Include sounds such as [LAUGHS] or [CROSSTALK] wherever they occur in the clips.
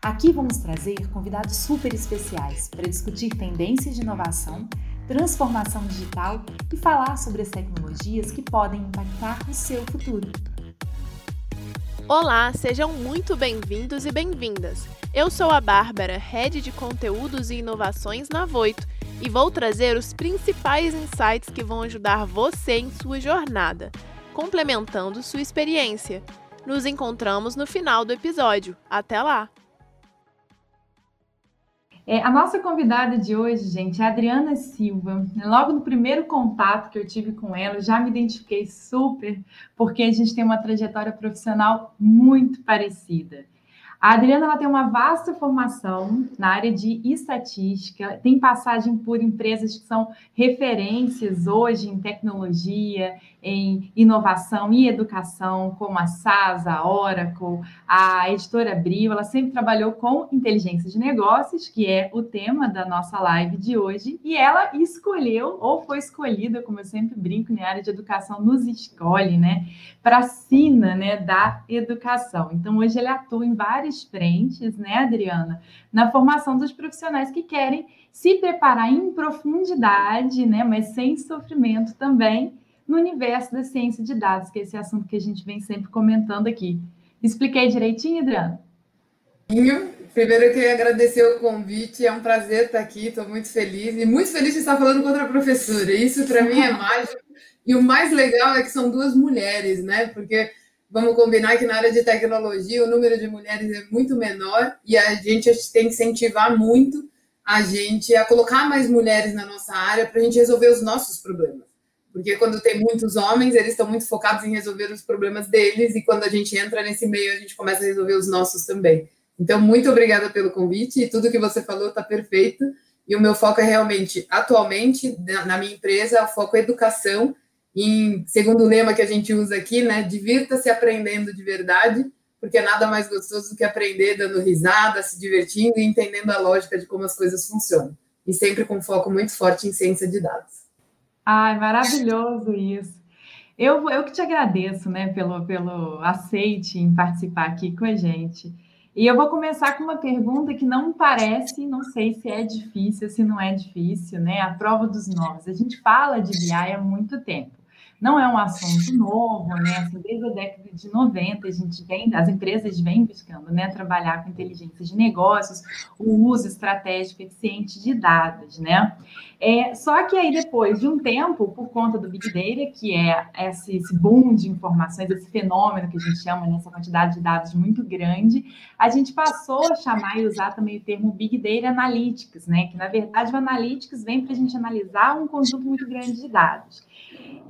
Aqui vamos trazer convidados super especiais para discutir tendências de inovação, transformação digital e falar sobre as tecnologias que podem impactar o seu futuro. Olá, sejam muito bem-vindos e bem-vindas. Eu sou a Bárbara, Head de Conteúdos e Inovações na Voito, e vou trazer os principais insights que vão ajudar você em sua jornada, complementando sua experiência. Nos encontramos no final do episódio. Até lá! É, a nossa convidada de hoje, gente, é a Adriana Silva. Logo no primeiro contato que eu tive com ela, já me identifiquei super, porque a gente tem uma trajetória profissional muito parecida. A Adriana ela tem uma vasta formação na área de estatística, tem passagem por empresas que são referências hoje em tecnologia, em inovação e educação, como a SAS, a Oracle, a editora Abril. Ela sempre trabalhou com inteligência de negócios, que é o tema da nossa live de hoje, e ela escolheu, ou foi escolhida, como eu sempre brinco, na área de educação, nos escolhe, né, para a sina né, da educação. Então, hoje ele atua em várias frentes, né, Adriana, na formação dos profissionais que querem se preparar em profundidade, né, mas sem sofrimento também no universo da ciência de dados, que é esse assunto que a gente vem sempre comentando aqui. Expliquei direitinho, Adriana? Primeiro eu queria agradecer o convite, é um prazer estar aqui, estou muito feliz e muito feliz de estar falando com outra professora. Isso para mim é mágico. E o mais legal é que são duas mulheres, né? Porque vamos combinar que na área de tecnologia o número de mulheres é muito menor e a gente tem que incentivar muito a gente a colocar mais mulheres na nossa área para a gente resolver os nossos problemas. Porque quando tem muitos homens, eles estão muito focados em resolver os problemas deles, e quando a gente entra nesse meio, a gente começa a resolver os nossos também. Então, muito obrigada pelo convite, e tudo que você falou está perfeito. E o meu foco é realmente, atualmente, na minha empresa, o foco é educação, em segundo o lema que a gente usa aqui, né? Divirta-se aprendendo de verdade, porque é nada mais gostoso do que aprender dando risada, se divertindo e entendendo a lógica de como as coisas funcionam. E sempre com foco muito forte em ciência de dados. Ai, maravilhoso isso. Eu, eu que te agradeço, né, pelo, pelo aceite em participar aqui com a gente. E eu vou começar com uma pergunta que não parece, não sei se é difícil, se não é difícil, né? A prova dos novos. A gente fala de BI há muito tempo não é um assunto novo, né? Assim, desde a década de 90, a gente vem, as empresas vêm buscando né, trabalhar com inteligência de negócios, o uso estratégico eficiente de dados, né? É, só que aí, depois de um tempo, por conta do Big Data, que é esse, esse boom de informações, esse fenômeno que a gente chama, né, quantidade de dados muito grande, a gente passou a chamar e usar também o termo Big Data Analytics, né? Que, na verdade, o Analytics vem para a gente analisar um conjunto muito grande de dados.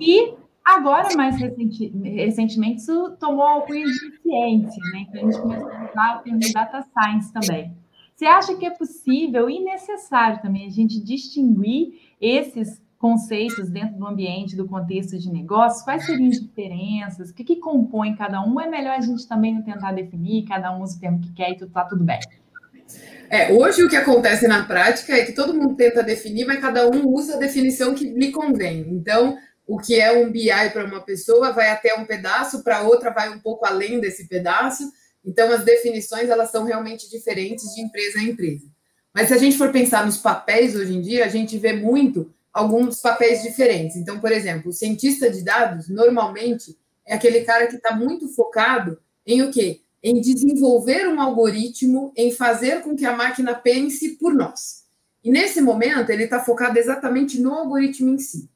E agora, mais recenti, recentemente, isso tomou alcunha de ciência, né? Então, a gente começou a usar o termo data science também. Você acha que é possível e necessário também a gente distinguir esses conceitos dentro do ambiente, do contexto de negócios? Quais seriam as diferenças? O que, que compõe cada um? É melhor a gente também não tentar definir, cada um usa o termo que quer e está tudo bem. É, hoje o que acontece na prática é que todo mundo tenta definir, mas cada um usa a definição que lhe convém. Então, o que é um BI para uma pessoa vai até um pedaço, para outra vai um pouco além desse pedaço. Então, as definições elas são realmente diferentes de empresa a empresa. Mas se a gente for pensar nos papéis hoje em dia, a gente vê muito alguns papéis diferentes. Então, por exemplo, o cientista de dados normalmente é aquele cara que está muito focado em o quê? Em desenvolver um algoritmo, em fazer com que a máquina pense por nós. E nesse momento ele está focado exatamente no algoritmo em si.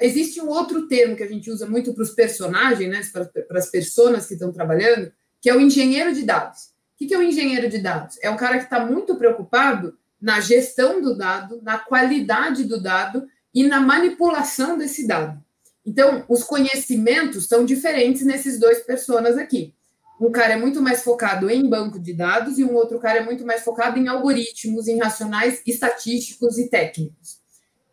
Existe um outro termo que a gente usa muito para os personagens, né, para as pessoas que estão trabalhando, que é o engenheiro de dados. O que é o engenheiro de dados? É um cara que está muito preocupado na gestão do dado, na qualidade do dado e na manipulação desse dado. Então, os conhecimentos são diferentes nesses dois personas aqui. Um cara é muito mais focado em banco de dados e um outro cara é muito mais focado em algoritmos, em racionais estatísticos e técnicos.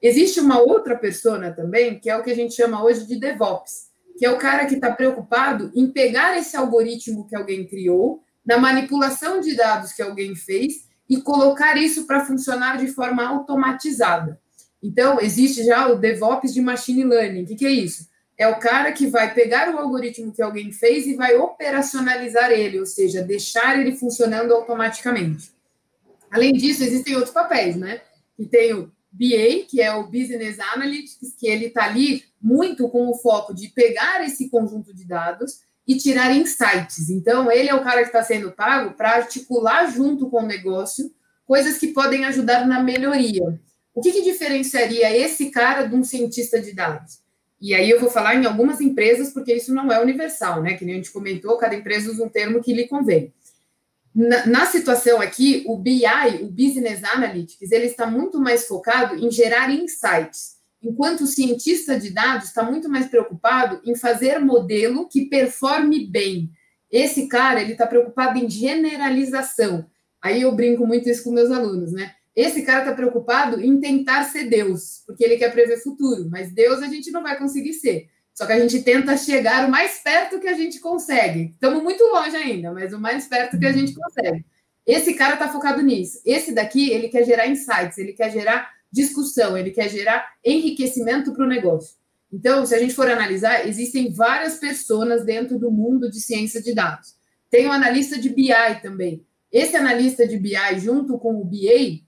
Existe uma outra persona também, que é o que a gente chama hoje de DevOps, que é o cara que está preocupado em pegar esse algoritmo que alguém criou, na manipulação de dados que alguém fez e colocar isso para funcionar de forma automatizada. Então, existe já o DevOps de Machine Learning. O que, que é isso? É o cara que vai pegar o algoritmo que alguém fez e vai operacionalizar ele, ou seja, deixar ele funcionando automaticamente. Além disso, existem outros papéis, né? E tem o BA, que é o Business Analytics, que ele está ali muito com o foco de pegar esse conjunto de dados e tirar insights. Então, ele é o cara que está sendo pago para articular junto com o negócio coisas que podem ajudar na melhoria. O que, que diferenciaria esse cara de um cientista de dados? E aí eu vou falar em algumas empresas, porque isso não é universal, né? Que nem a gente comentou, cada empresa usa um termo que lhe convém. Na, situação aqui, o BI, o Business Analytics, ele está muito mais focado em gerar insights, enquanto o cientista de dados está muito mais preocupado em fazer modelo que performe bem. Esse cara, ele está preocupado em generalização. Aí eu brinco muito isso com meus alunos, né? Esse cara está preocupado em tentar ser Deus, porque ele quer prever futuro, mas Deus a gente não vai conseguir ser. Só que a gente tenta chegar o mais perto que a gente consegue. Estamos muito longe ainda, mas o mais perto que a gente consegue. Esse cara está focado nisso. Esse daqui, ele quer gerar insights, ele quer gerar discussão, ele quer gerar enriquecimento para o negócio. Então, se a gente for analisar, existem várias pessoas dentro do mundo de ciência de dados. Tem o um analista de BI também. Esse analista de BI, junto com o BA,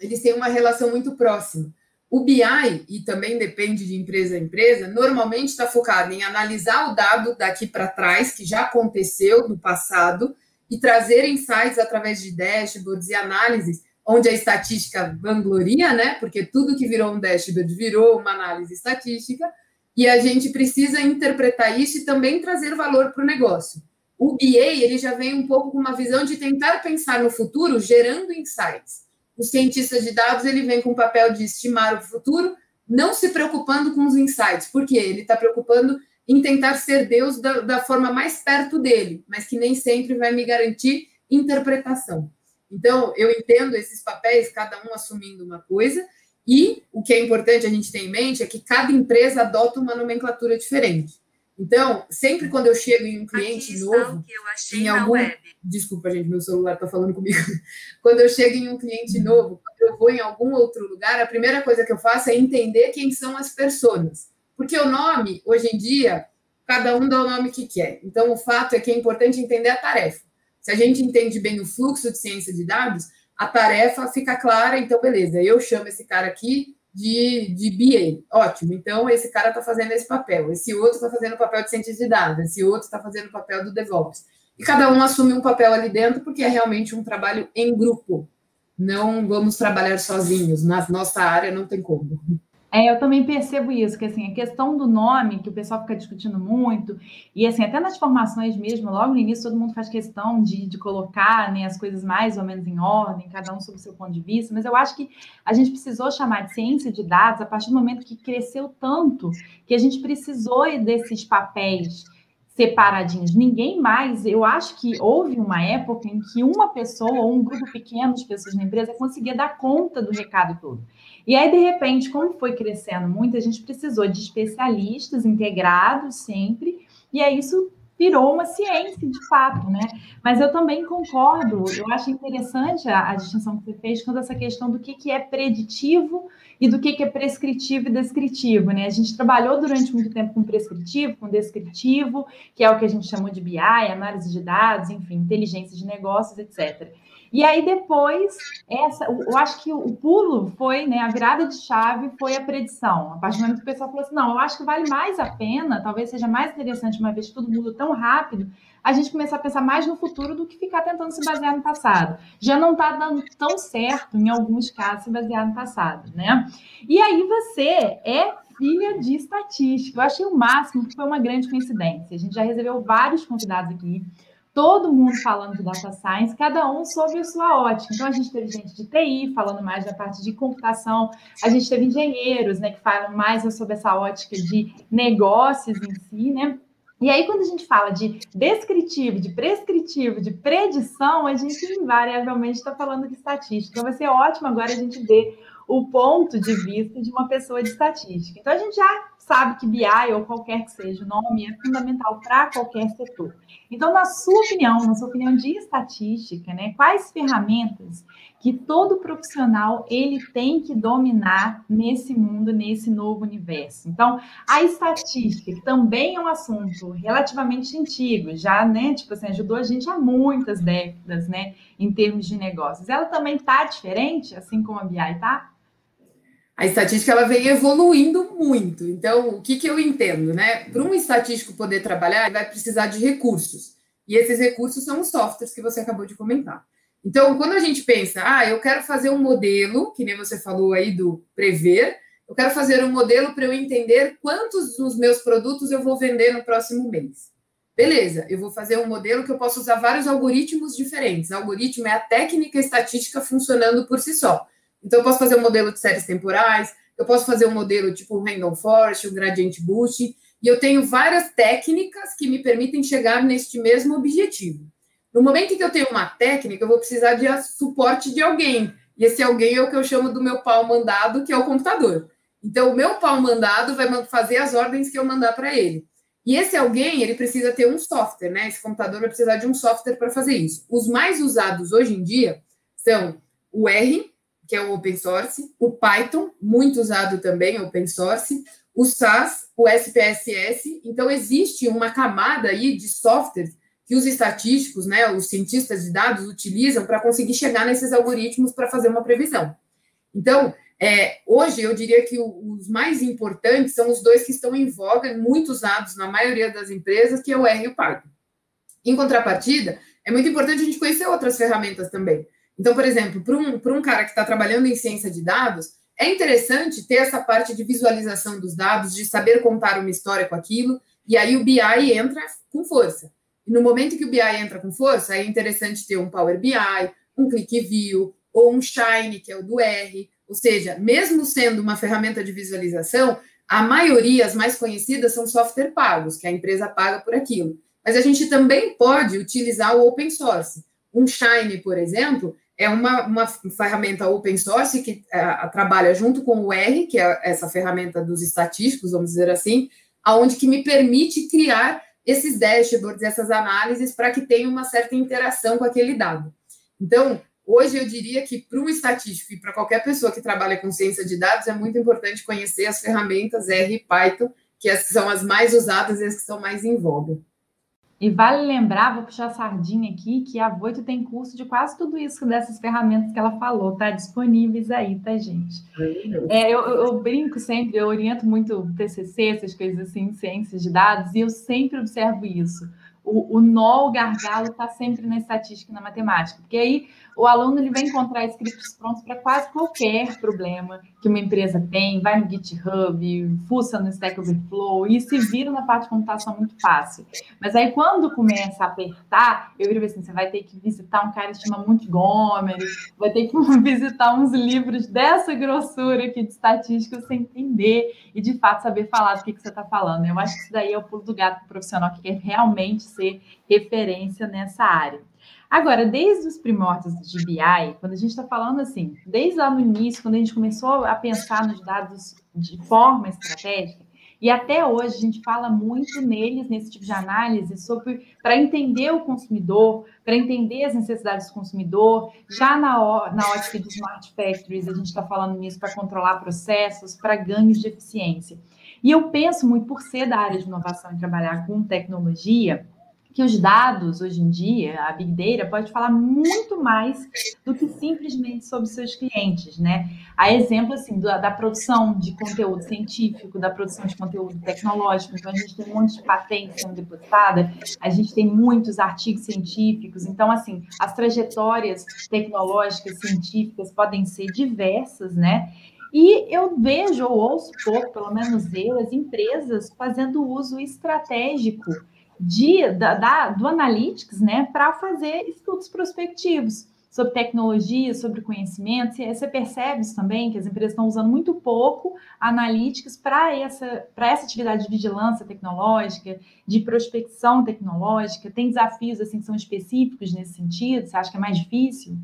eles têm uma relação muito próxima. O BI, e também depende de empresa a empresa, normalmente está focado em analisar o dado daqui para trás, que já aconteceu no passado, e trazer insights através de dashboards e análises, onde a estatística vangloria, né? Porque tudo que virou um dashboard virou uma análise estatística, e a gente precisa interpretar isso e também trazer valor para o negócio. O BA, ele já vem um pouco com uma visão de tentar pensar no futuro gerando insights o cientista de dados ele vem com o papel de estimar o futuro, não se preocupando com os insights, porque ele está preocupando em tentar ser Deus da, da, forma mais perto dele, mas que nem sempre vai me garantir interpretação. Então, eu entendo esses papéis, cada um assumindo uma coisa, e o que é importante a gente ter em mente é que cada empresa adota uma nomenclatura diferente. Então, sempre quando eu chego em um cliente novo, em algum, desculpa gente, meu celular está falando comigo. [LAUGHS] Quando eu chego em um cliente novo, quando eu vou em algum outro lugar, a primeira coisa que eu faço é entender quem são as pessoas, porque o nome hoje em dia cada um dá o nome que quer. Então, o fato é que é importante entender a tarefa. Se a gente entende bem o fluxo de ciência de dados, a tarefa fica clara. Então, beleza, eu chamo esse cara aqui de, de BA. Ótimo, então esse cara está fazendo esse papel, esse outro está fazendo o papel de cientista de dados, esse outro está fazendo o papel do DevOps. E cada um assume um papel ali dentro, porque é realmente um trabalho em grupo. Não vamos trabalhar sozinhos, na nossa área não tem como. É, eu também percebo isso, que assim, a questão do nome, que o pessoal fica discutindo muito, e assim, até nas formações mesmo, logo no início todo mundo faz questão de, de colocar né, as coisas mais ou menos em ordem, cada um sob o seu ponto de vista, mas eu acho que a gente precisou chamar de ciência de dados a partir do momento que cresceu tanto, que a gente precisou desses papéis separadinhos. Ninguém mais, eu acho que houve uma época em que uma pessoa ou um grupo pequeno de pessoas na empresa conseguia dar conta do recado todo. E aí, de repente, como foi crescendo muito, a gente precisou de especialistas integrados sempre, e aí isso virou uma ciência de fato, né? Mas eu também concordo, eu acho interessante a, a distinção que você fez quando essa questão do que, que é preditivo e do que, que é prescritivo e descritivo, né? A gente trabalhou durante muito tempo com prescritivo, com descritivo, que é o que a gente chamou de BI, análise de dados, enfim, inteligência de negócios, etc. E aí depois, essa, eu acho que o pulo foi, né, a virada de chave foi a predição. A partir do momento que o pessoal falou assim, não, eu acho que vale mais a pena, talvez seja mais interessante, uma vez que tudo muda tão rápido, a gente começar a pensar mais no futuro do que ficar tentando se basear no passado. Já não está dando tão certo, em alguns casos, se basear no passado, né? E aí você é filha de estatística. Eu achei o máximo que foi uma grande coincidência. A gente já recebeu vários convidados aqui todo mundo falando de data science, cada um sobre a sua ótica. Então, a gente teve gente de TI falando mais da parte de computação, a gente teve engenheiros, né, que falam mais sobre essa ótica de negócios em si, né? E aí, quando a gente fala de descritivo, de prescritivo, de predição, a gente invariavelmente está falando de estatística. Então, vai ser ótimo agora a gente ver o ponto de vista de uma pessoa de estatística. Então, a gente já sabe que BI ou qualquer que seja o nome é fundamental para qualquer setor. Então, na sua opinião, na sua opinião de estatística, né, quais ferramentas que todo profissional ele tem que dominar nesse mundo, nesse novo universo? Então, a estatística, que também é um assunto relativamente antigo, já, né, tipo assim, ajudou a gente há muitas décadas, né, em termos de negócios. Ela também está diferente, assim como a BI está? A estatística ela vem evoluindo muito. Então, o que, que eu entendo, né? Para um estatístico poder trabalhar, ele vai precisar de recursos. E esses recursos são os softwares que você acabou de comentar. Então, quando a gente pensa, ah, eu quero fazer um modelo, que nem você falou aí do prever, eu quero fazer um modelo para eu entender quantos dos meus produtos eu vou vender no próximo mês. Beleza, eu vou fazer um modelo que eu posso usar vários algoritmos diferentes. Algoritmo é a técnica estatística funcionando por si só. Então, eu posso fazer um modelo de séries temporais, eu posso fazer um modelo tipo Random Forest, o Gradient Boosting, e eu tenho várias técnicas que me permitem chegar neste mesmo objetivo. No momento em que eu tenho uma técnica, eu vou precisar de suporte de alguém. E esse alguém é o que eu chamo do meu pau mandado, que é o computador. Então, o meu pau mandado vai fazer as ordens que eu mandar para ele. E esse alguém, ele precisa ter um software, né? Esse computador vai precisar de um software para fazer isso. Os mais usados hoje em dia são o R, que é o open source, o Python, muito usado também, open source, o SAS, o SPSS. Então, existe uma camada aí de softwares que os estatísticos, né, os cientistas de dados utilizam para conseguir chegar nesses algoritmos para fazer uma previsão. Então, é, hoje eu diria que os mais importantes são os dois que estão em voga, muito usados na maioria das empresas, que é o R e o Python. Em contrapartida, é muito importante a gente conhecer outras ferramentas também. Então, por exemplo, para um, um cara que está trabalhando em ciência de dados, é interessante ter essa parte de visualização dos dados, de saber contar uma história com aquilo, e aí o BI entra com força. E no momento que o BI entra com força, é interessante ter um Power BI, um ClickView, ou um Shine, que é o do R. Ou seja, mesmo sendo uma ferramenta de visualização, a maioria, as mais conhecidas, são software pagos, que a empresa paga por aquilo. Mas a gente também pode utilizar o open source. Um Shine, por exemplo, é uma, uma ferramenta open source que uh, trabalha junto com o R, que é essa ferramenta dos estatísticos, vamos dizer assim, aonde que me permite criar esses dashboards, essas análises, para que tenha uma certa interação com aquele dado. Então, hoje eu diria que para um estatístico e para qualquer pessoa que trabalha com ciência de dados, é muito importante conhecer as ferramentas R e Python, que são as mais usadas e as que estão mais em voga. E vale lembrar, vou puxar a sardinha aqui, que a Voito tem curso de quase tudo isso dessas ferramentas que ela falou, tá? Disponíveis aí, tá, gente? É, eu, eu, brinco sempre, eu oriento muito TCC, essas coisas assim, ciências de dados, e eu sempre observo isso o, o nó, o gargalo está sempre na estatística e na matemática, porque aí o aluno ele vai encontrar scripts prontos para quase qualquer problema que uma empresa tem, vai no GitHub, fuça no Stack Overflow e se vira na parte de computação muito fácil. Mas aí quando começa a apertar, eu digo assim, você vai ter que visitar um cara que chama Montgomery, vai ter que [LAUGHS] visitar uns livros dessa grossura aqui de estatística você entender e de fato saber falar do que, que você está falando. Eu acho que isso daí é o pulo do gato profissional que quer realmente ser referência nessa área. Agora, desde os primórdios de BI, quando a gente está falando assim, desde lá no início, quando a gente começou a pensar nos dados de forma estratégica, e até hoje a gente fala muito neles, nesse tipo de análise, sobre para entender o consumidor, para entender as necessidades do consumidor. Já na, na ótica de smart factories, a gente está falando nisso para controlar processos, para ganhos de eficiência. E eu penso muito, por ser da área de inovação e trabalhar com tecnologia, que os dados, hoje em dia, a Big Data pode falar muito mais do que simplesmente sobre seus clientes, né? A exemplo, assim, da, da, produção de conteúdo científico, da produção de conteúdo tecnológico, então a gente tem um monte de patentes sendo depositada, a gente tem muitos artigos científicos, então, assim, as trajetórias tecnológicas, científicas podem ser diversas, né? E eu vejo ou ouço pouco, pelo menos eu, as empresas fazendo uso estratégico de, da, da, do Analytics né, para fazer estudos prospectivos. sobre tecnologia, sobre conhecimento. Você percebe isso também, que as empresas estão usando muito pouco analíticas para essa, essa atividade de vigilância tecnológica, de prospecção tecnológica? Tem desafios assim, que são específicos nesse sentido? Você acha que é mais difícil?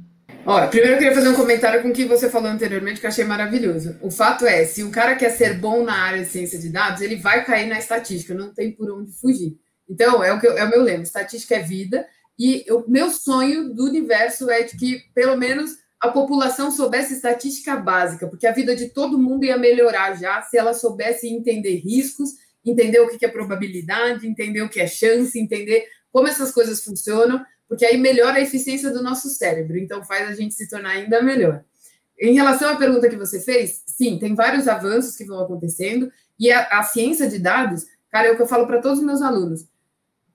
Olha, primeiro eu queria fazer um comentário com o que você falou anteriormente, que eu achei maravilhoso. O fato é, se um cara quer ser bom na área de ciência de dados, ele vai cair na estatística, não tem por onde fugir. Então, é o, que eu, é o meu lema, estatística é vida, e o meu sonho do universo é de que, pelo menos, a população soubesse estatística básica, porque a vida de todo mundo ia melhorar já se ela soubesse entender riscos, entender o que é probabilidade, entender o que é chance, entender como essas coisas funcionam, porque aí melhora a eficiência do nosso cérebro, então faz a gente se tornar ainda melhor. Em relação à pergunta que você fez, sim, tem vários avanços que vão acontecendo, e a, a ciência de dados, cara, é o que eu falo para todos os meus alunos.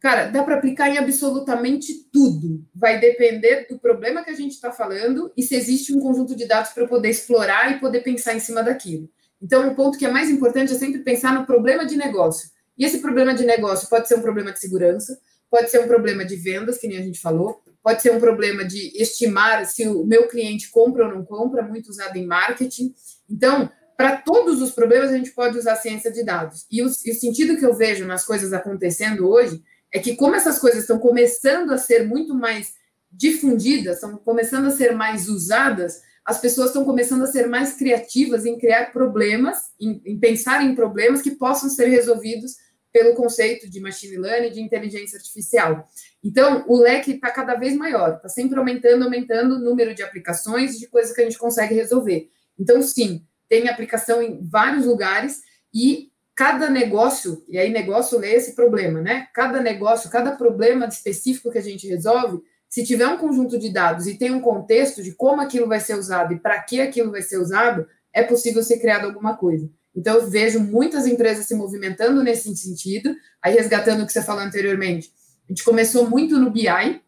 Cara, dá para aplicar em absolutamente tudo. Vai depender do problema que a gente está falando e se existe um conjunto de dados para eu poder explorar e poder pensar em cima daquilo. Então, o ponto que é mais importante é sempre pensar no problema de negócio. E esse problema de negócio pode ser um problema de segurança, pode ser um problema de vendas, que nem a gente falou, pode ser um problema de estimar se o meu cliente compra ou não compra, muito usado em marketing. Então, para todos os problemas, a gente pode usar ciência de dados. E o, e o sentido que eu vejo nas coisas acontecendo hoje é que, como essas coisas estão começando a ser muito mais difundidas, estão começando a ser mais usadas, as pessoas estão começando a ser mais criativas em criar problemas, em, em pensar em problemas que possam ser resolvidos pelo conceito de machine learning, de inteligência artificial. Então, o leque está cada vez maior, está sempre aumentando, aumentando o número de aplicações, de coisas que a gente consegue resolver. Então, sim, tem aplicação em vários lugares e cada negócio, e aí negócio lê esse problema, né? Cada negócio, cada problema específico que a gente resolve, se tiver um conjunto de dados e tem um contexto de como aquilo vai ser usado e para que aquilo vai ser usado, é possível ser criado alguma coisa. Então, eu vejo muitas empresas se movimentando nesse sentido. Aí, resgatando o que você falou anteriormente, a gente começou muito no BI,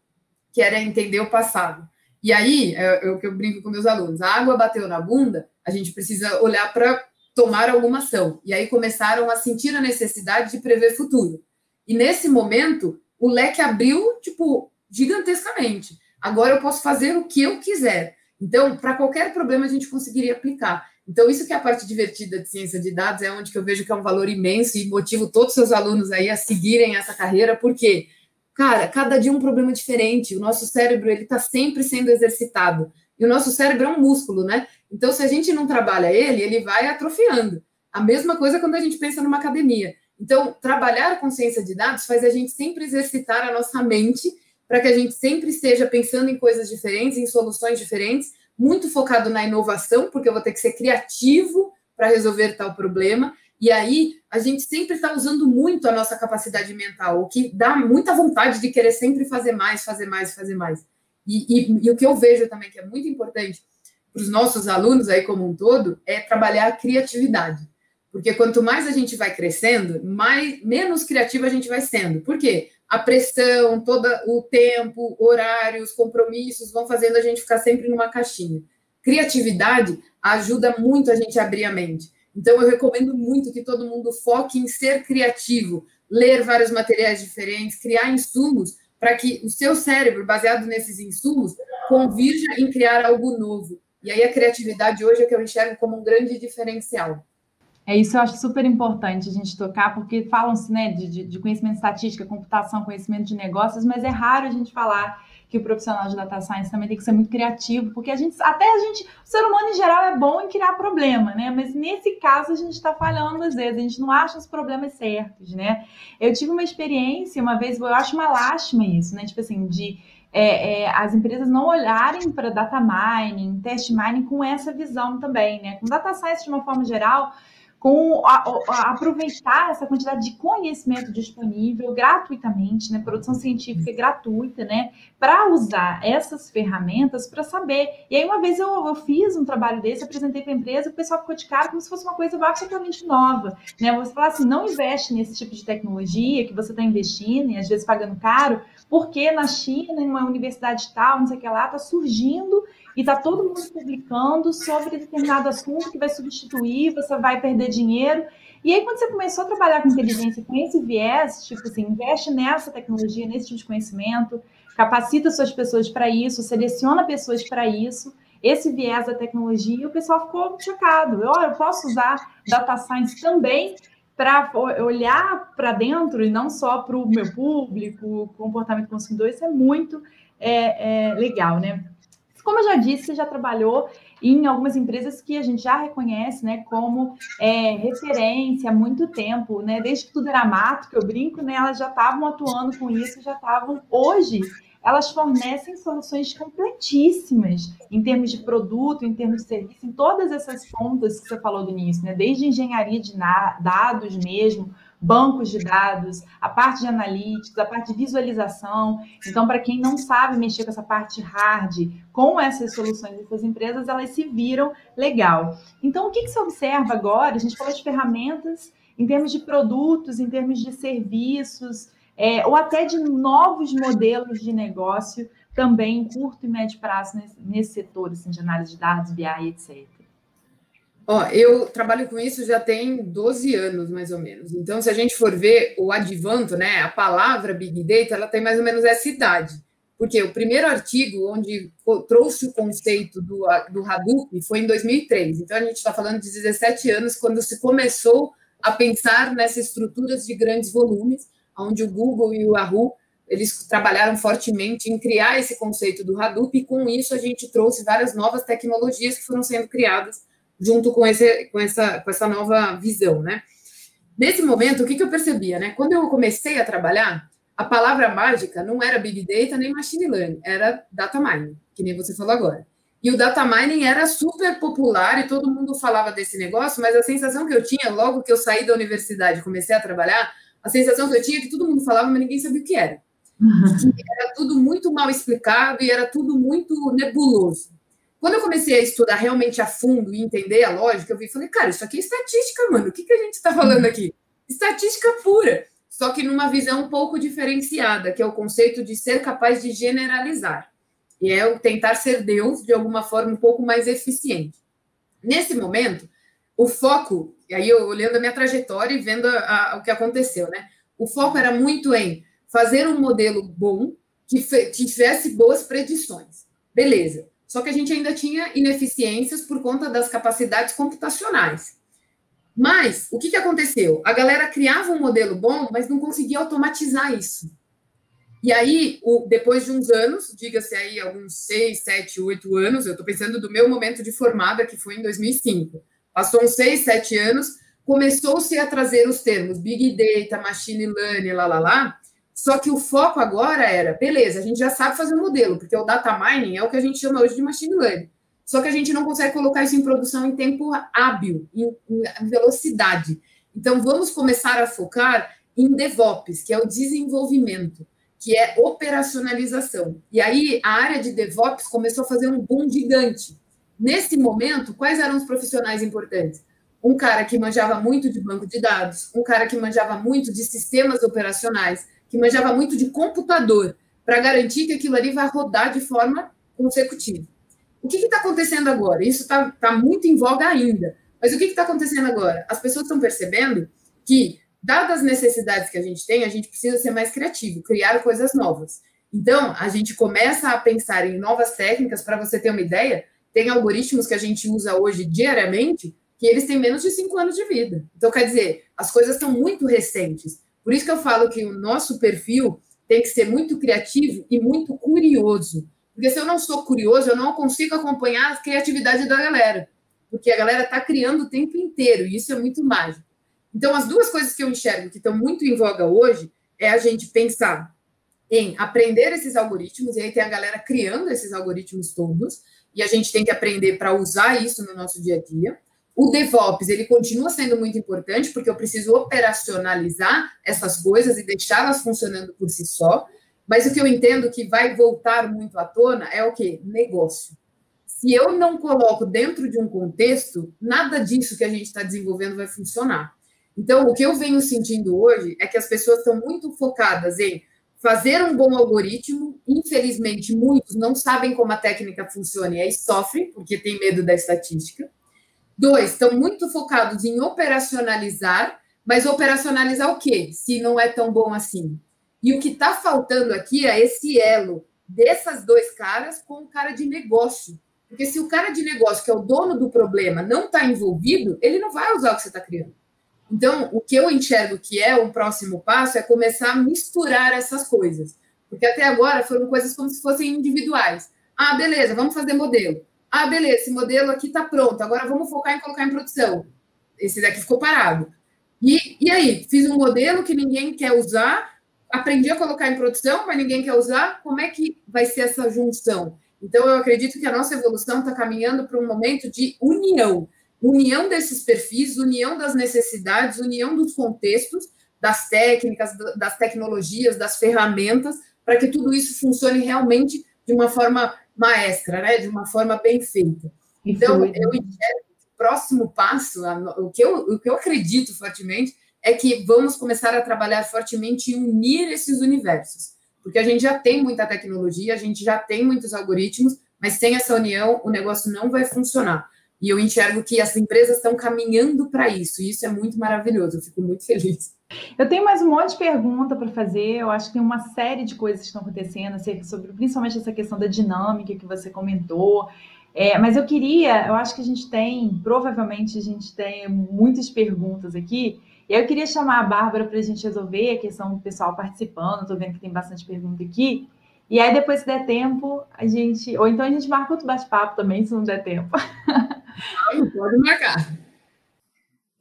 que era entender o passado. E aí, é, é o que eu brinco com meus alunos: a água bateu na bunda, a gente precisa olhar para tomar alguma ação. E aí começaram a sentir a necessidade de prever futuro. E nesse momento, o leque abriu, tipo, gigantescamente. Agora eu posso fazer o que eu quiser. Então, para qualquer problema, a gente conseguiria aplicar. Então, isso que é a parte divertida de ciência de dados, é onde que eu vejo que é um valor imenso e motivo todos os seus alunos aí a seguirem essa carreira, porque, cara, cada dia um problema diferente, o nosso cérebro, ele está sempre sendo exercitado, e o nosso cérebro é um músculo, né? Então, se a gente não trabalha ele, ele vai atrofiando. A mesma coisa quando a gente pensa numa academia. Então, trabalhar com ciência de dados faz a gente sempre exercitar a nossa mente para que a gente sempre esteja pensando em coisas diferentes, em soluções diferentes, muito focado na inovação, porque eu vou ter que ser criativo para resolver tal problema. E aí, a gente sempre está usando muito a nossa capacidade mental, o que dá muita vontade de querer sempre fazer mais, fazer mais, fazer mais. E, e, e o que eu vejo também que é muito importante para os nossos alunos aí como um todo é trabalhar a criatividade. Porque quanto mais a gente vai crescendo, mais menos criativa a gente vai sendo. Por quê? a pressão, todo o tempo, horários, compromissos vão fazendo a gente ficar sempre numa caixinha. Criatividade ajuda muito a gente a abrir a mente. Então, eu recomendo muito que todo mundo foque em ser criativo, ler vários materiais diferentes, criar insumos para que o seu cérebro, baseado nesses insumos, convirja em criar algo novo. E aí, a criatividade hoje é que eu enxergo como um grande diferencial. É isso eu acho super importante a gente tocar, porque falam-se né, de, de, conhecimento de estatística, computação, conhecimento de negócios, mas é raro a gente falar que o profissional de data science também tem que ser muito criativo, porque a gente, até a gente, o ser humano em geral é bom em criar problema, né? Mas nesse caso a gente está falhando às vezes, a gente não acha os problemas certos, né? Eu tive uma experiência uma vez, eu acho uma lástima isso, né? Tipo assim, de é, é, as empresas não olharem para data mining, test mining com essa visão também, né? Com data science de uma forma geral, com a, a, aproveitar essa quantidade de conhecimento disponível gratuitamente, né, produção científica gratuita, né, para usar essas ferramentas para saber. E aí uma vez eu, eu fiz um trabalho desse, apresentei para a empresa, o pessoal ficou de cara como se fosse uma coisa absolutamente nova, né? Você fala assim, não investe nesse tipo de tecnologia que você está investindo e às vezes pagando caro, porque na China, em uma universidade tal, não sei o que lá, está surgindo e está todo mundo publicando sobre determinado assunto que vai substituir, você vai perder dinheiro. E aí, quando você começou a trabalhar com inteligência com esse viés, tipo assim, investe nessa tecnologia, nesse tipo de conhecimento, capacita suas pessoas para isso, seleciona pessoas para isso, esse viés da tecnologia, o pessoal ficou chocado. Eu, eu posso usar data science também para olhar para dentro e não só para o meu público, comportamento consumidor, isso é muito é, é, legal, né? Como eu já disse, você já trabalhou em algumas empresas que a gente já reconhece né, como é, referência há muito tempo, né? Desde que tudo era mato, que eu brinco, né? Elas já estavam atuando com isso, já estavam hoje elas fornecem soluções completíssimas em termos de produto, em termos de serviço, em todas essas pontas que você falou do início, né? Desde engenharia de dados mesmo, bancos de dados, a parte de analytics, a parte de visualização. Então, para quem não sabe mexer com essa parte hard, com essas soluções dessas empresas, elas se viram legal. Então, o que, que você observa agora? A gente falou de ferramentas em termos de produtos, em termos de serviços, é, ou até de novos modelos de negócio também curto e médio prazo nesse, nesse setor assim, de análise de dados, BI, etc. Ó, eu trabalho com isso já tem 12 anos, mais ou menos. Então, se a gente for ver o advanto, né, a palavra Big Data, ela tem mais ou menos essa idade. Porque o primeiro artigo onde trouxe o conceito do, do Hadoop foi em 2003. Então, a gente está falando de 17 anos, quando se começou a pensar nessas estruturas de grandes volumes, onde o Google e o Yahoo eles trabalharam fortemente em criar esse conceito do Hadoop, e com isso a gente trouxe várias novas tecnologias que foram sendo criadas junto com, esse, com, essa, com essa nova visão, né? Nesse momento, o que, que eu percebia, né? Quando eu comecei a trabalhar, a palavra mágica não era Big Data nem Machine Learning, era Data Mining, que nem você falou agora. E o Data Mining era super popular e todo mundo falava desse negócio, mas a sensação que eu tinha, logo que eu saí da universidade e comecei a trabalhar, a sensação que eu tinha é que todo mundo falava, mas ninguém sabia o que era. Era tudo muito mal explicado e era tudo muito nebuloso. Quando eu comecei a estudar realmente a fundo e entender a lógica, eu vi falei, cara, isso aqui é estatística, mano. O que, que a gente está falando aqui? Estatística pura, só que numa visão um pouco diferenciada, que é o conceito de ser capaz de generalizar. E é o tentar ser Deus de alguma forma um pouco mais eficiente. Nesse momento, o foco, e aí eu olhando a minha trajetória e vendo a, a, o que aconteceu, né? O foco era muito em fazer um modelo bom que tivesse boas predições. Beleza. Só que a gente ainda tinha ineficiências por conta das capacidades computacionais. Mas o que, que aconteceu? A galera criava um modelo bom, mas não conseguia automatizar isso. E aí, o, depois de uns anos, diga-se aí alguns seis, sete, oito anos, eu estou pensando do meu momento de formada, que foi em 2005. Passou uns seis, sete anos, começou-se a trazer os termos Big Data, Machine Learning, lá, lá, lá, só que o foco agora era, beleza, a gente já sabe fazer um modelo, porque o data mining é o que a gente chama hoje de machine learning. Só que a gente não consegue colocar isso em produção em tempo hábil, em, em velocidade. Então, vamos começar a focar em DevOps, que é o desenvolvimento, que é operacionalização. E aí, a área de DevOps começou a fazer um boom gigante. Nesse momento, quais eram os profissionais importantes? Um cara que manjava muito de banco de dados, um cara que manjava muito de sistemas operacionais, que manjava muito de computador, para garantir que aquilo ali vai rodar de forma consecutiva. O que está acontecendo agora? Isso está tá muito em voga ainda. Mas o que está acontecendo agora? As pessoas estão percebendo que, dadas as necessidades que a gente tem, a gente precisa ser mais criativo, criar coisas novas. Então, a gente começa a pensar em novas técnicas. Para você ter uma ideia, tem algoritmos que a gente usa hoje diariamente que eles têm menos de cinco anos de vida. Então, quer dizer, as coisas estão muito recentes. Por isso que eu falo que o nosso perfil tem que ser muito criativo e muito curioso. Porque se eu não sou curioso, eu não consigo acompanhar a criatividade da galera. Porque a galera está criando o tempo inteiro, e isso é muito mágico. Então, as duas coisas que eu enxergo que estão muito em voga hoje é a gente pensar em aprender esses algoritmos, e aí tem a galera criando esses algoritmos todos, e a gente tem que aprender para usar isso no nosso dia a dia. O DevOps, ele continua sendo muito importante, porque eu preciso operacionalizar essas coisas e deixá-las funcionando por si só. Mas o que eu entendo que vai voltar muito à tona é o quê? Negócio. Se eu não coloco dentro de um contexto, nada disso que a gente está desenvolvendo vai funcionar. Então, o que eu venho sentindo hoje é que as pessoas estão muito focadas em fazer um bom algoritmo. Infelizmente, muitos não sabem como a técnica funciona e aí sofrem, porque tem medo da estatística. Dois, estão muito focados em operacionalizar, mas operacionalizar o quê? Se não é tão bom assim. E o que está faltando aqui é esse elo dessas dois caras com o cara de negócio. Porque se o cara de negócio, que é o dono do problema, não está envolvido, ele não vai usar o que você está criando. Então, o que eu enxergo que é o próximo passo é começar a misturar essas coisas. Porque até agora foram coisas como se fossem individuais. Ah, beleza, vamos fazer modelo. Ah, beleza, esse modelo aqui está pronto, agora vamos focar em colocar em produção. Esse daqui ficou parado. E, e aí, fiz um modelo que ninguém quer usar, aprendi a colocar em produção, mas ninguém quer usar. Como é que vai ser essa junção? Então, eu acredito que a nossa evolução está caminhando para um momento de união união desses perfis, união das necessidades, união dos contextos, das técnicas, das tecnologias, das ferramentas, para que tudo isso funcione realmente de uma forma maestra, né? de uma forma bem feita. Então, eu enxergo o próximo passo, o que, eu, o que eu acredito fortemente, é que vamos começar a trabalhar fortemente em unir esses universos. Porque a gente já tem muita tecnologia, a gente já tem muitos algoritmos, mas sem essa união o negócio não vai funcionar. E eu enxergo que as empresas estão caminhando para isso, e isso é muito maravilhoso, eu fico muito feliz. Eu tenho mais um monte de pergunta para fazer. Eu acho que tem uma série de coisas que estão acontecendo, sobre principalmente essa questão da dinâmica que você comentou. É, mas eu queria, eu acho que a gente tem, provavelmente a gente tem muitas perguntas aqui. E eu queria chamar a Bárbara para a gente resolver a questão do pessoal participando. Estou vendo que tem bastante pergunta aqui. E aí, depois, se der tempo, a gente. Ou então a gente marca outro bate-papo também, se não der tempo. Pode marcar.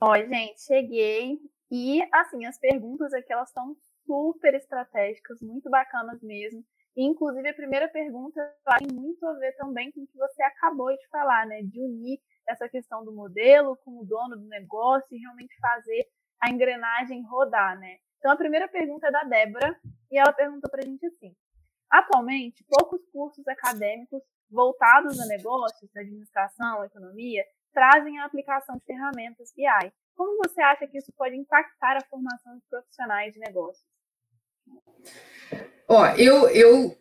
Oi, gente, cheguei. E, assim, as perguntas aqui, elas estão super estratégicas, muito bacanas mesmo. E, inclusive, a primeira pergunta tem muito a ver também com o que você acabou de falar, né? De unir essa questão do modelo com o dono do negócio e realmente fazer a engrenagem rodar, né? Então, a primeira pergunta é da Débora, e ela perguntou para a gente assim: Atualmente, poucos cursos acadêmicos voltados a negócios, administração, economia, trazem a aplicação de ferramentas BI. Como você acha que isso pode impactar a formação de profissionais de negócios? Ó, eu, eu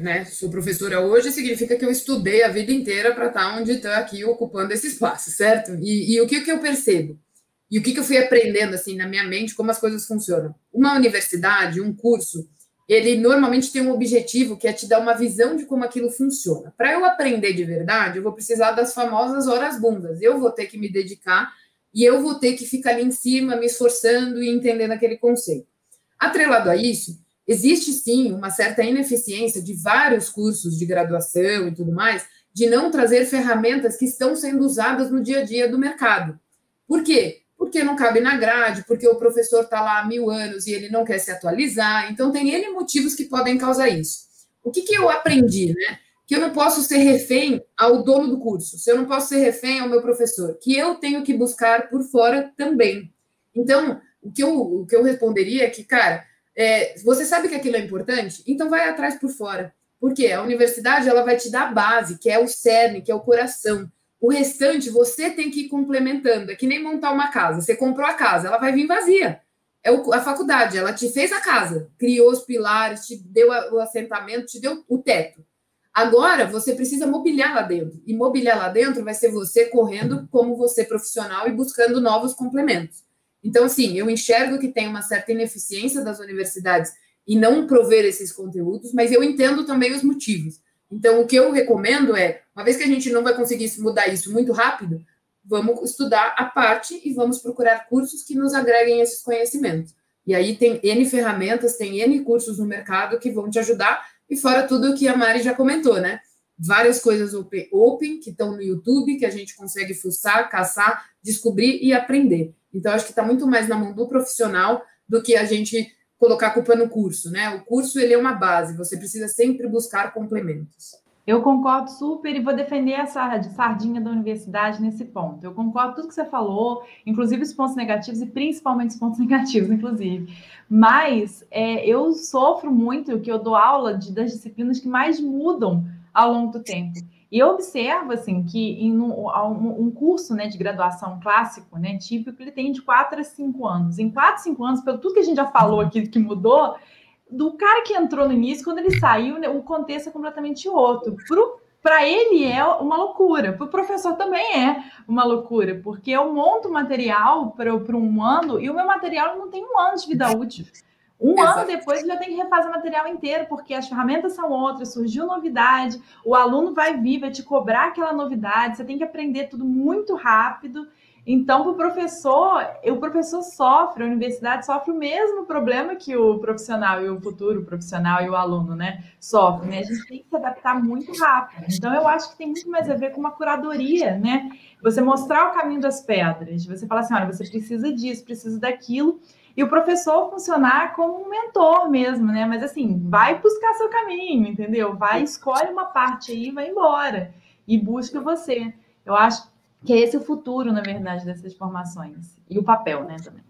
né, sou professora hoje, significa que eu estudei a vida inteira para estar onde estou aqui ocupando esse espaço, certo? E, e o que, que eu percebo? E o que, que eu fui aprendendo assim na minha mente, como as coisas funcionam? Uma universidade, um curso, ele normalmente tem um objetivo que é te dar uma visão de como aquilo funciona. Para eu aprender de verdade, eu vou precisar das famosas horas bundas. Eu vou ter que me dedicar e eu vou ter que ficar ali em cima, me esforçando e entendendo aquele conceito. Atrelado a isso, existe sim uma certa ineficiência de vários cursos de graduação e tudo mais, de não trazer ferramentas que estão sendo usadas no dia a dia do mercado. Por quê? Porque não cabe na grade, porque o professor está lá há mil anos e ele não quer se atualizar. Então, tem N motivos que podem causar isso. O que, que eu aprendi, né? Que eu não posso ser refém ao dono do curso, se eu não posso ser refém ao meu professor, que eu tenho que buscar por fora também. Então, o que eu, o que eu responderia é que, cara, é, você sabe que aquilo é importante? Então vai atrás por fora. Porque a universidade ela vai te dar a base, que é o cerne, que é o coração. O restante você tem que ir complementando. É que nem montar uma casa. Você comprou a casa, ela vai vir vazia. É a faculdade, ela te fez a casa, criou os pilares, te deu o assentamento, te deu o teto. Agora você precisa mobiliar lá dentro. E mobiliar lá dentro vai ser você correndo como você profissional e buscando novos complementos. Então, assim, eu enxergo que tem uma certa ineficiência das universidades em não prover esses conteúdos, mas eu entendo também os motivos. Então, o que eu recomendo é, uma vez que a gente não vai conseguir mudar isso muito rápido, vamos estudar a parte e vamos procurar cursos que nos agreguem esses conhecimentos. E aí tem N ferramentas, tem N cursos no mercado que vão te ajudar, e fora tudo o que a Mari já comentou, né? Várias coisas open, open que estão no YouTube, que a gente consegue fuçar, caçar, descobrir e aprender. Então, acho que está muito mais na mão do profissional do que a gente colocar a culpa no curso, né? O curso ele é uma base, você precisa sempre buscar complementos. Eu concordo super e vou defender essa sardinha da universidade nesse ponto. Eu concordo tudo que você falou, inclusive os pontos negativos e principalmente os pontos [LAUGHS] negativos, inclusive. Mas é, eu sofro muito que eu dou aula de, das disciplinas que mais mudam ao longo do tempo. E eu observo assim que em um, um, curso né, de graduação clássico, né, típico, ele tem de 4 a 5 anos. Em 4 a 5 anos, pelo tudo que a gente já falou aqui que mudou, do cara que entrou no início, quando ele saiu, né, o contexto é completamente outro. Para ele é uma loucura, para o professor também é uma loucura, porque eu monto material para um ano e o meu material não tem um ano de vida útil. Um Exato. ano depois já tem que refazer o material inteiro, porque as ferramentas são outras, surgiu novidade, o aluno vai vir, vai te cobrar aquela novidade, você tem que aprender tudo muito rápido. Então, para o professor, o professor sofre, a universidade sofre o mesmo problema que o profissional e o futuro profissional e o aluno, né? Sofrem, né? A gente tem que se adaptar muito rápido. Então, eu acho que tem muito mais a ver com uma curadoria, né? Você mostrar o caminho das pedras, você falar assim, olha, você precisa disso, precisa daquilo, e o professor funcionar como um mentor mesmo, né? Mas assim, vai buscar seu caminho, entendeu? Vai, escolhe uma parte aí, vai embora e busca você. Eu acho que é esse o futuro, na verdade, dessas formações. E o papel, né, também.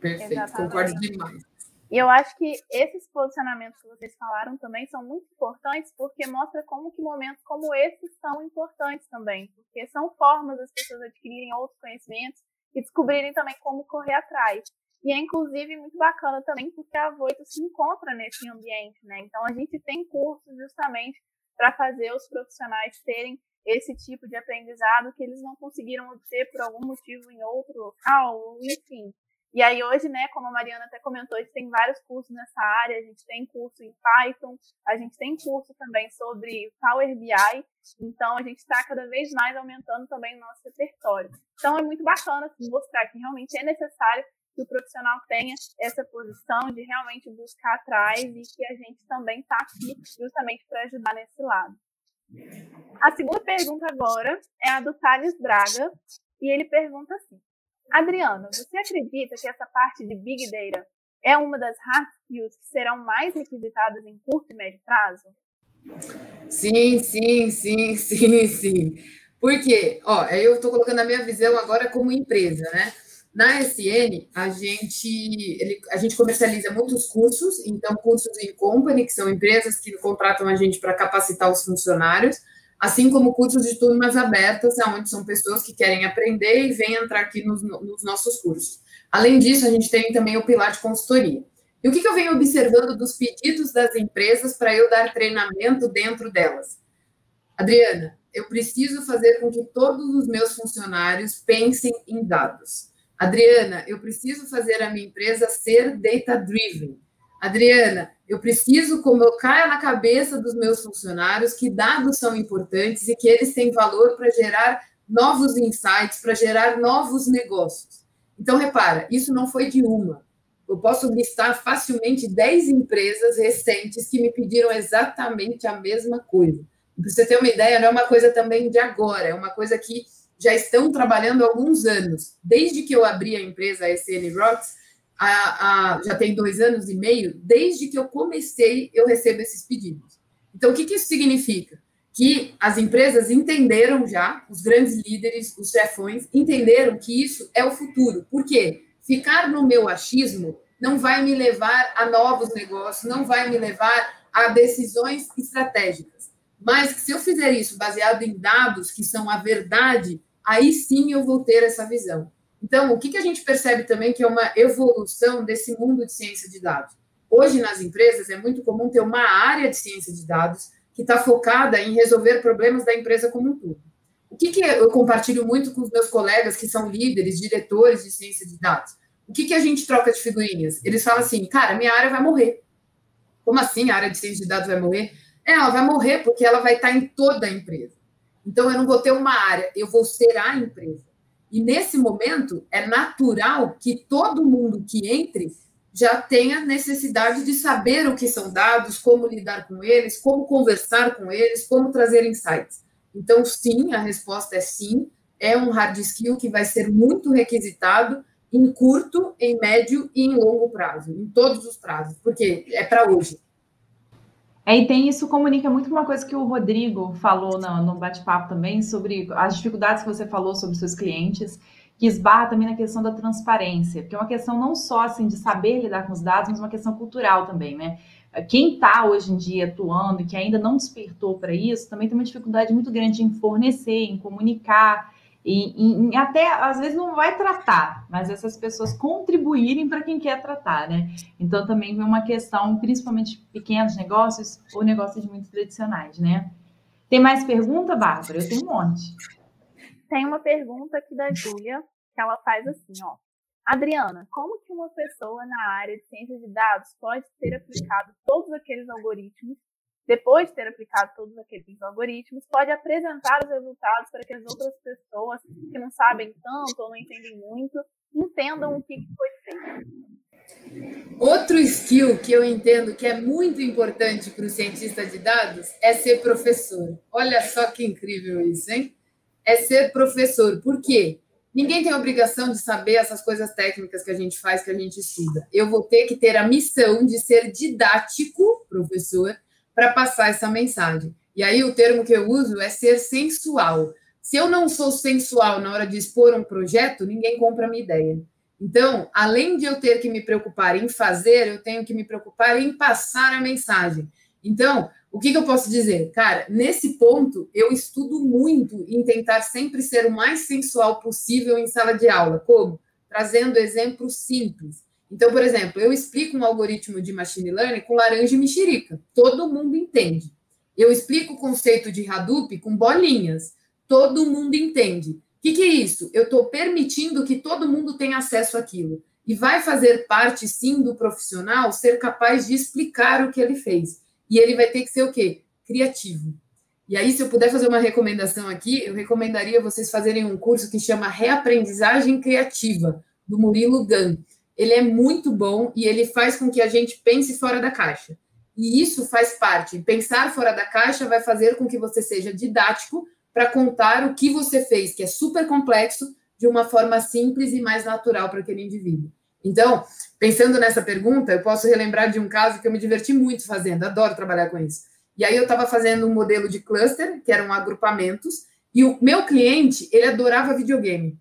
Perfeito, Exatamente. concordo demais. E eu acho que esses posicionamentos que vocês falaram também são muito importantes, porque mostra como que momentos como esses são importantes também, porque são formas das pessoas adquirirem outros conhecimentos e descobrirem também como correr atrás. E é inclusive muito bacana também porque a Voito se encontra nesse ambiente, né? Então a gente tem cursos justamente para fazer os profissionais terem esse tipo de aprendizado que eles não conseguiram obter por algum motivo em outro local, enfim. E aí hoje, né, como a Mariana até comentou, a gente tem vários cursos nessa área, a gente tem curso em Python, a gente tem curso também sobre Power BI, então a gente está cada vez mais aumentando também o nosso repertório. Então é muito bacana assim, mostrar que realmente é necessário que o profissional tenha essa posição de realmente buscar atrás e que a gente também está aqui justamente para ajudar nesse lado. A segunda pergunta agora é a do Thales Braga, e ele pergunta assim: Adriano, você acredita que essa parte de Big Data é uma das hard skills que serão mais requisitadas em curto e médio prazo? Sim, sim, sim, [LAUGHS] sim, sim. Porque, ó, eu estou colocando a minha visão agora como empresa, né? Na SN, a gente, ele, a gente comercializa muitos cursos, então cursos em company, que são empresas que contratam a gente para capacitar os funcionários, assim como cursos de turmas abertas, onde são pessoas que querem aprender e vêm entrar aqui nos, nos nossos cursos. Além disso, a gente tem também o pilar de consultoria. E o que, que eu venho observando dos pedidos das empresas para eu dar treinamento dentro delas? Adriana, eu preciso fazer com que todos os meus funcionários pensem em dados. Adriana, eu preciso fazer a minha empresa ser data-driven. Adriana, eu preciso colocar na cabeça dos meus funcionários que dados são importantes e que eles têm valor para gerar novos insights, para gerar novos negócios. Então, repara, isso não foi de uma. Eu posso listar facilmente 10 empresas recentes que me pediram exatamente a mesma coisa. Para você ter uma ideia, não é uma coisa também de agora, é uma coisa que já estão trabalhando há alguns anos. Desde que eu abri a empresa SN Rocks, a, a, já tem dois anos e meio, desde que eu comecei, eu recebo esses pedidos. Então, o que, que isso significa? Que as empresas entenderam já, os grandes líderes, os chefões, entenderam que isso é o futuro. Por quê? Ficar no meu achismo não vai me levar a novos negócios, não vai me levar a decisões estratégicas. Mas se eu fizer isso baseado em dados que são a verdade, aí sim eu vou ter essa visão. Então, o que, que a gente percebe também que é uma evolução desse mundo de ciência de dados? Hoje, nas empresas, é muito comum ter uma área de ciência de dados que está focada em resolver problemas da empresa como um todo. O que, que eu compartilho muito com os meus colegas que são líderes, diretores de ciência de dados? O que, que a gente troca de figurinhas? Eles falam assim, cara, minha área vai morrer. Como assim a área de ciência de dados vai morrer? É, ela vai morrer porque ela vai estar em toda a empresa. Então, eu não vou ter uma área, eu vou ser a empresa. E nesse momento, é natural que todo mundo que entre já tenha necessidade de saber o que são dados, como lidar com eles, como conversar com eles, como trazer insights. Então, sim, a resposta é sim. É um hard skill que vai ser muito requisitado em curto, em médio e em longo prazo, em todos os prazos, porque é para hoje. É, e tem isso comunica muito uma coisa que o Rodrigo falou no, no bate-papo também, sobre as dificuldades que você falou sobre seus clientes, que esbarra também na questão da transparência, porque é uma questão não só assim de saber lidar com os dados, mas uma questão cultural também, né? Quem está hoje em dia atuando e que ainda não despertou para isso, também tem uma dificuldade muito grande em fornecer, em comunicar, e, e, até às vezes não vai tratar, mas essas pessoas contribuírem para quem quer tratar, né? Então também vem uma questão, principalmente pequenos negócios ou negócios muito tradicionais, né? Tem mais pergunta, Bárbara? Eu tenho um monte. Tem uma pergunta aqui da Júlia, que ela faz assim, ó. Adriana, como que uma pessoa na área de ciência de dados pode ter aplicado todos aqueles algoritmos, depois de ter aplicado todos aqueles algoritmos, pode apresentar os resultados para que as outras pessoas que não sabem tanto ou não entendem muito entendam o que foi feito? Outro skill que eu entendo que é muito importante para o cientista de dados é ser professor. Olha só que incrível isso, hein? É ser professor. Por quê? Ninguém tem a obrigação de saber essas coisas técnicas que a gente faz, que a gente estuda. Eu vou ter que ter a missão de ser didático, professor, para passar essa mensagem. E aí o termo que eu uso é ser sensual. Se eu não sou sensual na hora de expor um projeto, ninguém compra a minha ideia. Então, além de eu ter que me preocupar em fazer, eu tenho que me preocupar em passar a mensagem. Então, o que, que, eu posso dizer? Cara, nesse ponto, eu estudo muito em tentar sempre ser o mais sensual possível em sala de aula. Como? Trazendo exemplos simples. Então, por exemplo, eu explico um algoritmo de machine learning com laranja e mexerica. Todo mundo entende. Eu explico o conceito de Hadoop com bolinhas. Todo mundo entende. O que, que é isso? Eu estou permitindo que todo mundo tenha acesso àquilo. E vai fazer parte, sim, do profissional ser capaz de explicar o que ele fez. E ele vai ter que ser o quê? Criativo. E aí, se eu puder fazer uma recomendação aqui, eu recomendaria vocês fazerem um curso que chama Reaprendizagem Criativa, do Murilo Gun. Ele é muito bom e ele faz com que a gente pense fora da caixa. E isso faz parte. Pensar fora da caixa vai fazer com que você seja didático para contar o que você fez, que é super complexo, de uma forma simples e mais natural para aquele indivíduo. Então, pensando nessa pergunta, eu posso relembrar de um caso que eu me diverti muito fazendo, adoro trabalhar com isso. E aí eu estava fazendo um modelo de cluster, que eram agrupamentos, e o meu cliente, ele adorava videogame.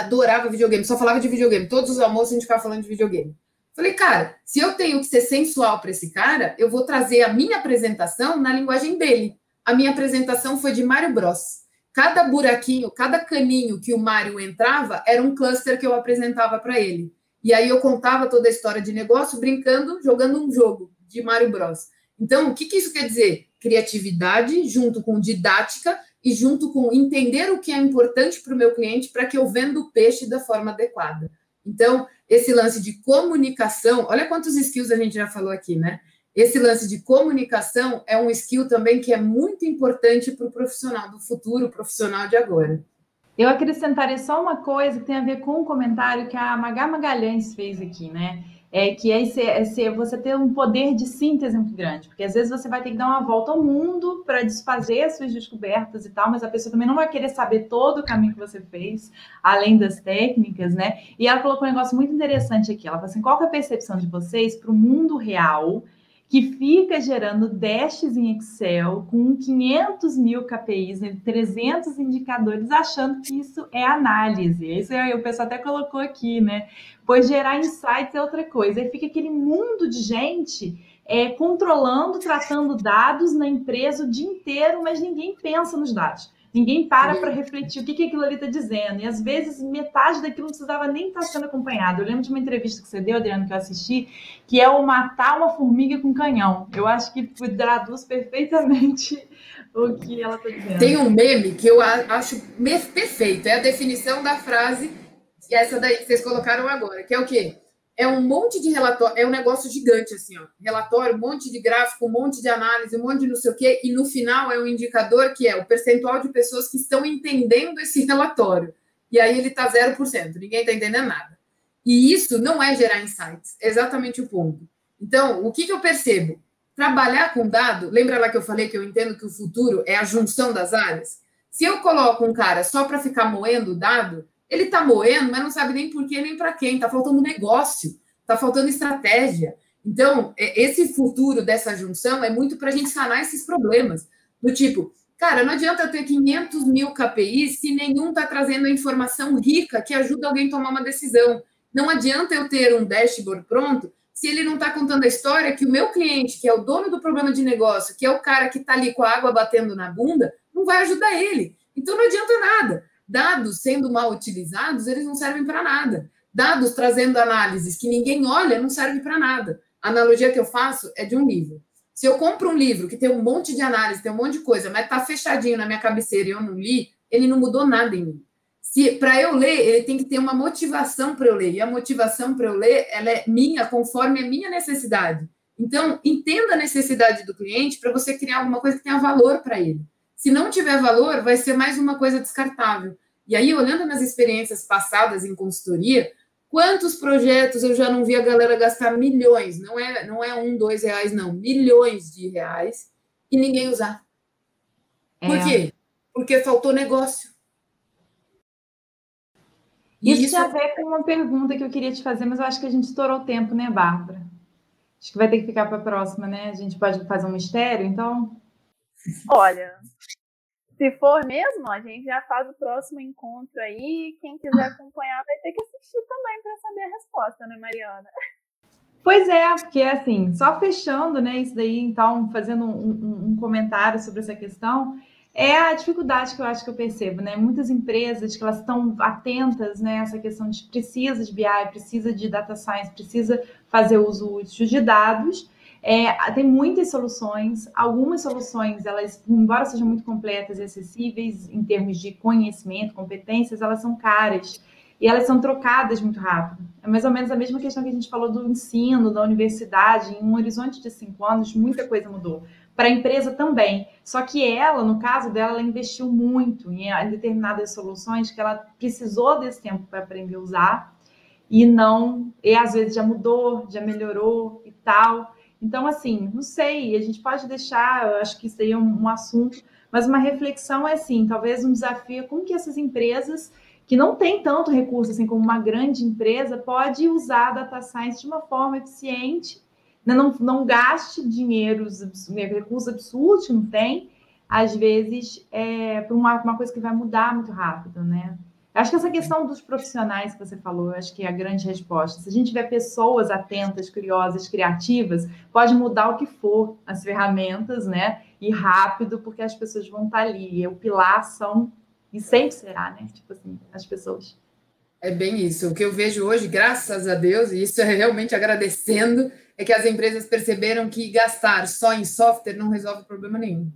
Adorava videogame, só falava de videogame. Todos os almoços a gente ficava falando de videogame. Falei, cara, se eu tenho que ser sensual para esse cara, eu vou trazer a minha apresentação na linguagem dele. A minha apresentação foi de Mario Bros. Cada buraquinho, cada caninho que o Mario entrava era um cluster que eu apresentava para ele. E aí eu contava toda a história de negócio brincando, jogando um jogo de Mario Bros. Então, o que, que isso quer dizer? Criatividade junto com didática e junto com entender o que é importante para o meu cliente para que eu venda o peixe da forma adequada. Então, esse lance de comunicação, olha quantos skills a gente já falou aqui, né? Esse lance de comunicação é um skill também que é muito importante para o profissional do futuro, profissional de agora. Eu acrescentaria só uma coisa que tem a ver com um comentário que a Magá Magalhães fez aqui, né? É que é, esse, esse, você ter um poder de síntese muito grande, porque às vezes você vai ter que dar uma volta ao mundo para desfazer as suas descobertas e tal, mas a pessoa também não vai querer saber todo o caminho que você fez, além das técnicas, né? E ela colocou um negócio muito interessante aqui. Ela falou assim: qual é a percepção de vocês para o mundo real? Que fica gerando dashes em Excel com 500 mil KPIs, 300 né, indicadores, achando que isso é análise. Isso aí o pessoal até colocou aqui, né? Pois gerar insights é outra coisa. Aí fica aquele mundo de gente é, controlando, tratando dados na empresa o dia inteiro, mas ninguém pensa nos dados. Ninguém para para refletir o que, que aquilo ali está dizendo. E às vezes metade daquilo não precisava nem estar tá sendo acompanhado. Eu lembro de uma entrevista que você deu, Adriano, que eu assisti, que é o matar uma formiga com canhão. Eu acho que traduz perfeitamente [LAUGHS] o que ela está dizendo. Tem um meme que eu acho perfeito. É a definição da frase, essa daí que vocês colocaram agora, que é o quê? É um monte de relatório, é um negócio gigante, assim, ó. Relatório, um monte de gráfico, um monte de análise, um monte de não sei o quê, e no final é um indicador que é o percentual de pessoas que estão entendendo esse relatório. E aí ele está 0%, ninguém está entendendo nada. E isso não é gerar insights, é exatamente o ponto. Então, o que, que eu percebo? Trabalhar com dado, lembra lá que eu falei que eu entendo que o futuro é a junção das áreas? Se eu coloco um cara só para ficar moendo dado, ele está moendo, mas não sabe nem por quê, nem para quem. Está faltando negócio, está faltando estratégia. Então, é, esse futuro dessa junção é muito para a gente sanar esses problemas. Do tipo, cara, não adianta eu ter 500 mil KPIs se nenhum está trazendo a informação rica que ajuda alguém a tomar uma decisão. Não adianta eu ter um dashboard pronto se ele não está contando a história que o meu cliente, que é o dono do problema de negócio, que é o cara que está ali com a água batendo na bunda, não vai ajudar ele. Então não adianta nada. Dados sendo mal utilizados, eles não servem para nada. Dados trazendo análises que ninguém olha, não serve para nada. A analogia que eu faço é de um livro. Se eu compro um livro que tem um monte de análise, tem um monte de coisa, mas está fechadinho na minha cabeceira e eu não li, ele não mudou nada em mim. Se para eu ler, ele tem que ter uma motivação para eu ler. E a motivação para eu ler, ela é minha, conforme a minha necessidade. Então, entenda a necessidade do cliente para você criar alguma coisa que tenha valor para ele. Se não tiver valor, vai ser mais uma coisa descartável. E aí, olhando nas experiências passadas em consultoria, quantos projetos eu já não vi a galera gastar milhões, não é, não é um, dois reais, não, milhões de reais, e ninguém usar. Por é. quê? Porque faltou negócio. Isso, isso tem a ver com uma pergunta que eu queria te fazer, mas eu acho que a gente estourou o tempo, né, Bárbara? Acho que vai ter que ficar para a próxima, né? A gente pode fazer um mistério, então? Olha, se for mesmo, a gente já faz o próximo encontro aí. Quem quiser acompanhar vai ter que assistir também para saber a resposta, né, Mariana? Pois é, porque assim, só fechando, né, isso daí, então, fazendo um, um, um comentário sobre essa questão, é a dificuldade que eu acho que eu percebo, né? Muitas empresas que elas estão atentas, né? Essa questão de precisa de BI, precisa de data science, precisa fazer uso útil de dados. É, tem muitas soluções, algumas soluções, elas, embora sejam muito completas e acessíveis em termos de conhecimento, competências, elas são caras e elas são trocadas muito rápido. É mais ou menos a mesma questão que a gente falou do ensino, da universidade. Em um horizonte de cinco anos, muita coisa mudou para a empresa também. Só que ela, no caso dela, ela investiu muito em, determinadas soluções que ela precisou desse tempo para aprender a usar e não, e às vezes já mudou, já melhorou e tal. Então, assim, não sei, a gente pode deixar, eu acho que aí é um, um assunto, mas uma reflexão é assim, talvez um desafio como que essas empresas que não têm tanto recurso assim como uma grande empresa pode usar a data science de uma forma eficiente né, não, não gaste dinheiro, recursos absurdos que não tem, às vezes, é, para uma, uma coisa que vai mudar muito rápido, né? Acho que essa questão dos profissionais que você falou, acho que é a grande resposta. Se a gente tiver pessoas atentas, curiosas, criativas, pode mudar o que for as ferramentas, né? E rápido, porque as pessoas vão estar ali. E o pilar são, e sempre será, né? Tipo assim, as pessoas. É bem isso. O que eu vejo hoje, graças a Deus, e isso é realmente agradecendo, é que as empresas perceberam que gastar só em software não resolve problema nenhum.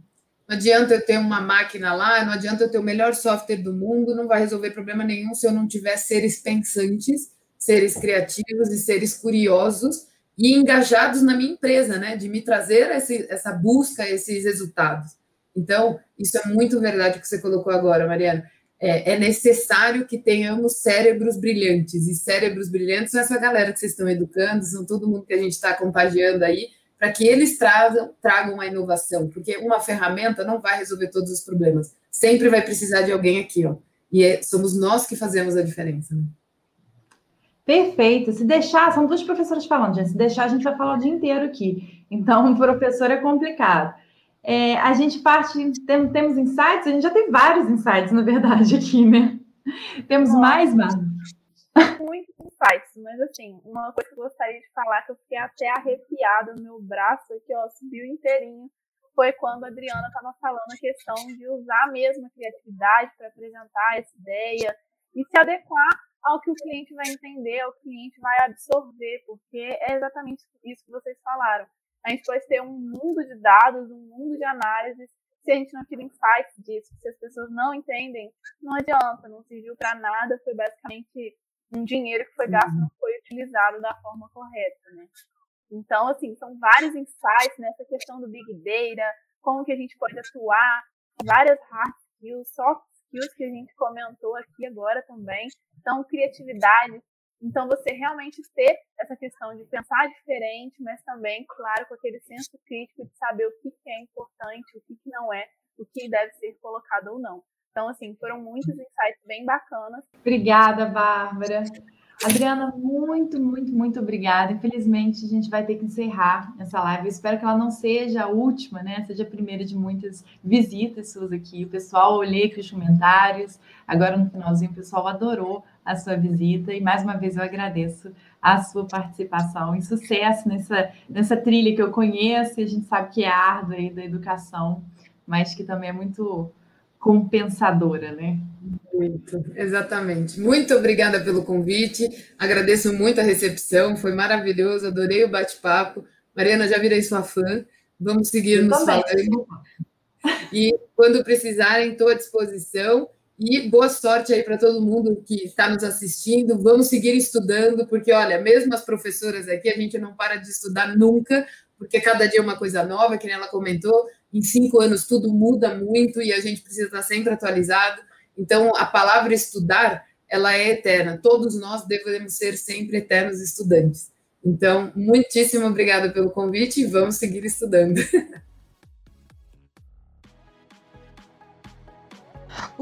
Não adianta eu ter uma máquina lá, não adianta eu ter o melhor software do mundo, não vai resolver problema nenhum se eu não tiver seres pensantes, seres criativos e seres curiosos e engajados na minha empresa, né? De me trazer esse, essa busca, esses resultados. Então, isso é muito verdade que você colocou agora, Mariana é, é, necessário que tenhamos cérebros brilhantes. E cérebros brilhantes são essa galera que vocês estão educando, são todo mundo que a gente está contagiando aí, para que eles tragam, tragam a inovação, porque uma ferramenta não vai resolver todos os problemas. Sempre vai precisar de alguém aqui, ó. E é, somos nós que fazemos a diferença. Né? Perfeito. Se deixar, são duas professoras falando, gente. Se deixar, a gente vai falar o dia inteiro aqui. Então, o [LAUGHS] professor é complicado. É, a gente parte, tem, temos insights, a gente já tem vários insights, na verdade, aqui, né? Temos mais, Mara? Muitos insights, mas assim, uma coisa que eu gostaria de falar, que eu fiquei até arrepiada no meu braço aqui, ó, subiu inteirinho, foi quando a Adriana estava falando a questão de usar mesmo a criatividade para apresentar essa ideia e se adequar ao que o cliente vai entender, ao que o cliente vai absorver, porque é exatamente isso que vocês falaram a gente pode ter um mundo de dados, um mundo de análises. Se a gente não tira insights disso, se as pessoas não entendem, não adianta, não serviu para nada, foi basicamente um dinheiro que foi gasto, não foi utilizado da forma correta, né? Então, assim, são vários insights nessa questão do Big Data, como que a gente pode atuar, várias hard skills, soft skills que a gente comentou aqui agora também. Então, criatividade, então, você realmente ter essa questão de pensar diferente, mas também, claro, com aquele senso crítico de saber o que, é importante, o que, que não é, o que deve ser colocado ou não. Então, assim, foram muitos insights bem bacanas. Obrigada, Bárbara. Adriana, muito, muito, muito obrigada. Infelizmente, a gente vai ter que encerrar essa live. Eu espero que ela não seja a última, né? Seja a primeira de muitas visitas suas aqui. O pessoal, olhei aqui os comentários. Agora, no finalzinho, o pessoal adorou a sua visita. E, mais uma vez, eu agradeço a sua participação e sucesso nessa, nessa trilha que eu conheço e a gente sabe que é árdua aí da educação, mas que também é muito compensadora, né? Muito, exatamente. Muito obrigada pelo convite. Agradeço muito a recepção, foi maravilhoso, adorei o bate-papo. Mariana, já virei sua fã. Vamos seguir Eu nos também. falando. E quando precisarem, estou à disposição. E boa sorte aí para todo mundo que está nos assistindo. Vamos seguir estudando, porque olha, mesmo as professoras aqui, a gente não para de estudar nunca, porque cada dia é uma coisa nova, que nem ela comentou. Em cinco anos tudo muda muito e a gente precisa estar sempre atualizado. Então, a palavra estudar, ela é eterna. Todos nós devemos ser sempre eternos estudantes. Então, muitíssimo obrigada pelo convite e vamos seguir estudando. [LAUGHS]